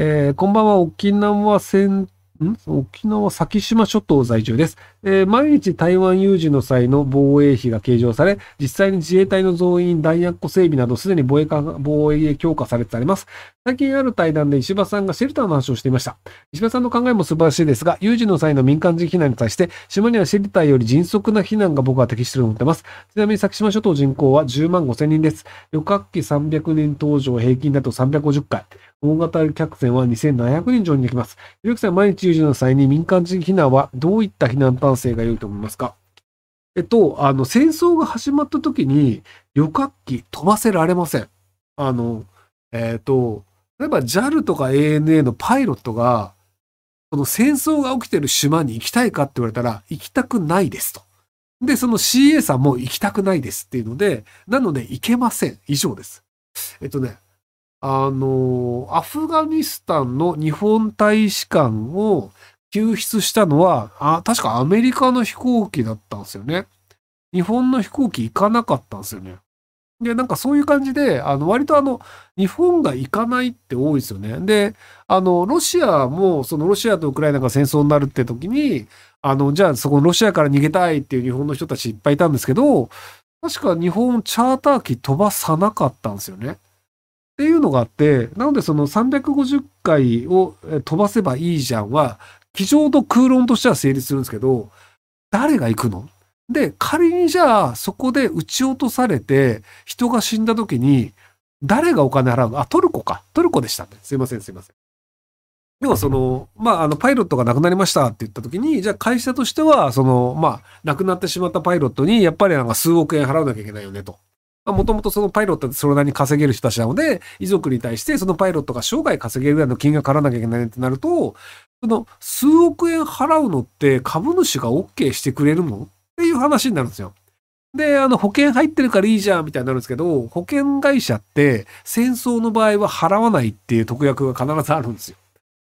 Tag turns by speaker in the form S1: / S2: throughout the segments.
S1: えー、こんばんは、沖縄戦ん？沖縄先島諸島在住です、えー、毎日台湾有事の際の防衛費が計上され、実際に自衛隊の増員、弾薬庫整備などすでに防衛防衛強化されてあります。最近ある対談で石破さんがシェルターの話をしていました。石破さんの考えも素晴らしいですが、有事の際の民間人避難に対して、島にはシェルターより迅速な避難が僕は適していると思っています。ちなみに先島諸島人口は10万5千人です。旅客機300人搭乗平均だと350回。大型客船は2700人乗にできます。ひろきさん、毎日有事の際に民間人避難はどういった避難体制が良いと思いますか？えっと、あの、戦争が始まった時に旅客機飛ばせられません。あの、えっと、例えば JAL とか ANA のパイロットが、その戦争が起きてる島に行きたいかって言われたら、行きたくないですと。で、その CA さんも行きたくないですっていうので、なので行けません。以上です。えっとね、あの、アフガニスタンの日本大使館を救出したのは、あ、確かアメリカの飛行機だったんですよね。日本の飛行機行かなかったんですよね。で、なんかそういう感じで、あの、割とあの、日本が行かないって多いですよね。で、あの、ロシアも、そのロシアとウクライナが戦争になるって時に、あの、じゃあそこのロシアから逃げたいっていう日本の人たちいっぱいいたんですけど、確か日本チャーター機飛ばさなかったんですよね。っていうのがあって、なのでその350回を飛ばせばいいじゃんは、机上と空論としては成立するんですけど、誰が行くの？で、仮にじゃあそこで撃ち落とされて人が死んだ時に、誰がお金払う？のあ、トルコか。トルコでしたね。すいません、すいません。要はその、まあ、あの、パイロットが亡くなりましたって言った時に、じゃあ会社としては、その、まあ、亡くなってしまったパイロットに、やっぱりなんか数億円払わなきゃいけないよねと。もともとそのパイロットってそれなりに稼げる人たちなので、遺族に対してそのパイロットが生涯稼げるぐらいの金額払わなきゃいけないってなると、その数億円払うのって株主が OK してくれるの？っていう話になるんですよ。で、あの、保険入ってるからいいじゃんみたいになるんですけど、保険会社って戦争の場合は払わないっていう特約が必ずあるんですよ。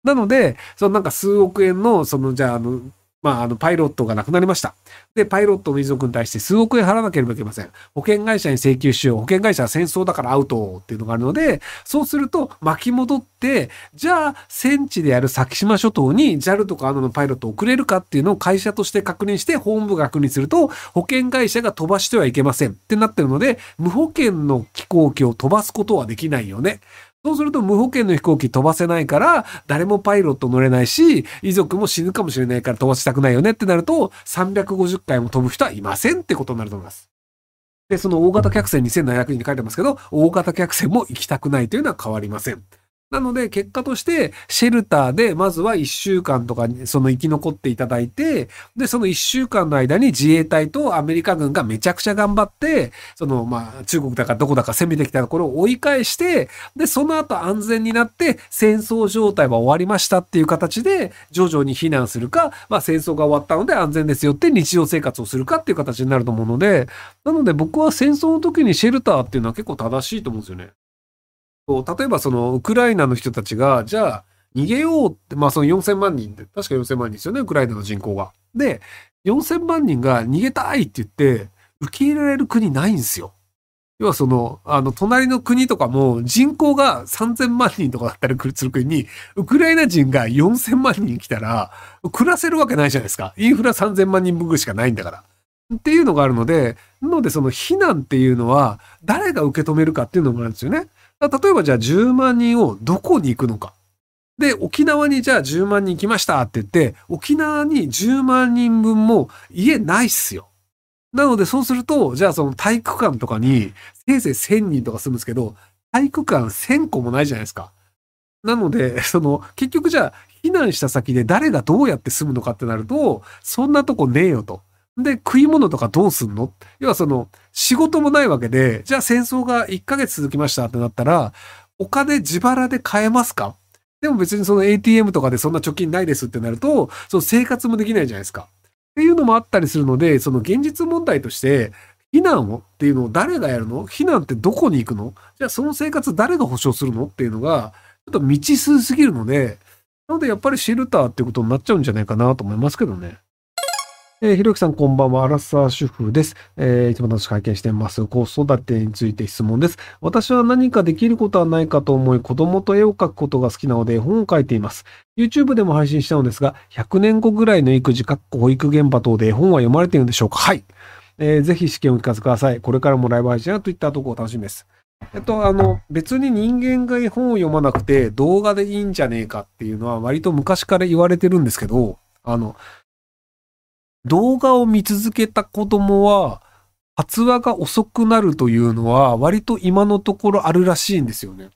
S1: なので、そのなんか数億円の、その、じゃあ、あの、まあ、あの、パイロットが亡くなりました。で、パイロットの遺族に対して数億円払わなければいけません。保険会社に請求しよう。保険会社は戦争だからアウトっていうのがあるので、そうすると巻き戻って、じゃあ、戦地である先島諸島に JAL とかあのパイロットを送れるかっていうのを会社として確認して、本部が確認すると、保険会社が飛ばしてはいけませんってなってるので、無保険の飛行機を飛ばすことはできないよね。そうすると無保険の飛行機飛ばせないから、誰もパイロット乗れないし、遺族も死ぬかもしれないから飛ばしたくないよねってなると、350回も飛ぶ人はいませんってことになると思います。で、その大型客船2700人に書いてますけど、大型客船も行きたくないというのは変わりません。なので、結果として、シェルターで、まずは1週間とか、その生き残っていただいて、で、その1週間の間に自衛隊とアメリカ軍がめちゃくちゃ頑張って、その、まあ、中国だかどこだか攻めてきたところを追い返して、で、その後安全になって、戦争状態は終わりましたっていう形で、徐々に避難するか、まあ、戦争が終わったので安全ですよって日常生活をするかっていう形になると思うので、なので僕は戦争の時にシェルターっていうのは結構正しいと思うんですよね。例えばそのウクライナの人たちが、じゃあ逃げようって、まあその4000万人で、確か4000万人ですよね、ウクライナの人口が。で、4000万人が逃げたいって言って、受け入れられる国ないんですよ。要はその、あの、隣の国とかも人口が3000万人とかだったりする国に、ウクライナ人が4000万人来たら、暮らせるわけないじゃないですか。インフラ3000万人分しかないんだから。っていうのがあるので、なのでその避難っていうのは、誰が受け止めるかっていうのもあるんですよね。例えばじゃあ10万人をどこに行くのか。で、沖縄にじゃあ10万人来ましたって言って、沖縄に10万人分も家ないっすよ。なのでそうすると、じゃあその体育館とかに、せいぜい1000人とか住むんですけど、体育館1000個もないじゃないですか。なので、その、結局じゃあ、避難した先で誰がどうやって住むのかってなると、そんなとこねえよと。で、食い物とかどうすんの？要はその、仕事もないわけで、じゃあ戦争が1ヶ月続きましたってなったら、お金自腹で買えますか？でも別にその ATM とかでそんな貯金ないですってなると、その生活もできないじゃないですか。っていうのもあったりするので、その現実問題として、避難をっていうのを誰がやるの？避難ってどこに行くの？じゃあその生活誰が保証するの？っていうのが、ちょっと未知数すぎるので、なのでやっぱりシェルターっていうことになっちゃうんじゃないかなと思いますけどね。えー、ひろゆきさんこんばんは。アラサー主婦です。えー、いつも楽しく拝見してます。子育てについて質問です。私は何かできることはないかと思い、子供と絵を描くことが好きなので、絵本を書いています。YouTube でも配信したのですが、100年後ぐらいの育児、保育現場等で絵本は読まれているんでしょうか？はい。えー、ぜひ試験をお聞かせください。これからもライブ配信や Twitter 投稿楽しみです。えっと、あの、別に人間が絵本を読まなくて動画でいいんじゃねえかっていうのは割と昔から言われてるんですけど、あの、動画を見続けた子供は、発話が遅くなるというのは割と今のところあるらしいんですよね。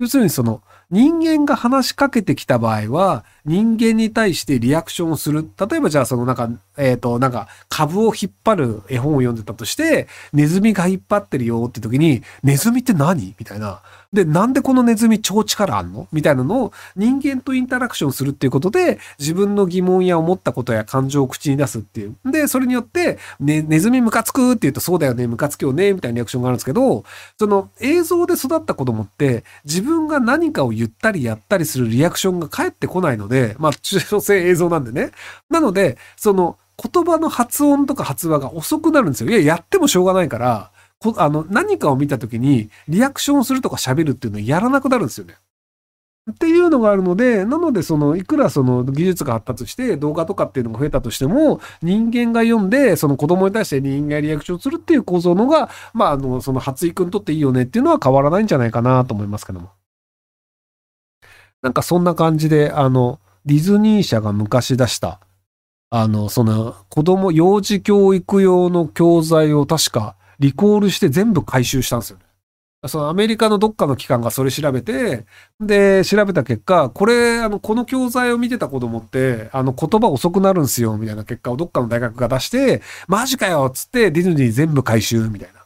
S1: 要するにその人間が話しかけてきた場合は人間に対してリアクションをする。例えばじゃあそのなんか、えっ、ー、となんか株を引っ張る絵本を読んでたとしてネズミが引っ張ってるよって時にネズミって何？みたいな。で、なんでこのネズミ超力あんの？みたいなのを人間とインタラクションするっていうことで、自分の疑問や思ったことや感情を口に出すっていう。で、それによって、ね、ネズミムカつくって言うと、そうだよね、ムカつくよね、みたいなリアクションがあるんですけど、その映像で育った子供って、自分が何かを言ったりやったりするリアクションが返ってこないので、まあ、中小性映像なんでね。なので、その、言葉の発音とか発話が遅くなるんですよ。いや、やってもしょうがないから、あの、何かを見た時にリアクションするとか喋るっていうのをやらなくなるんですよね。っていうのがあるので、なので、その、いくらその技術が発達して動画とかっていうのが増えたとしても、人間が読んで、その子供に対して人間がリアクションするっていう構造のが、まあ、あの、その発育にとっていいよねっていうのは変わらないんじゃないかなと思いますけども。なんかそんな感じで、あの、ディズニー社が昔出した、あの、その、子供、幼児教育用の教材を確か、リコールして全部回収したんですよね。そのアメリカのどっかの機関がそれ調べて、で、調べた結果、これ、あの、この教材を見てた子供って、あの、言葉遅くなるんすよ、みたいな結果をどっかの大学が出して、マジかよっつってディズニー全部回収、みたいな。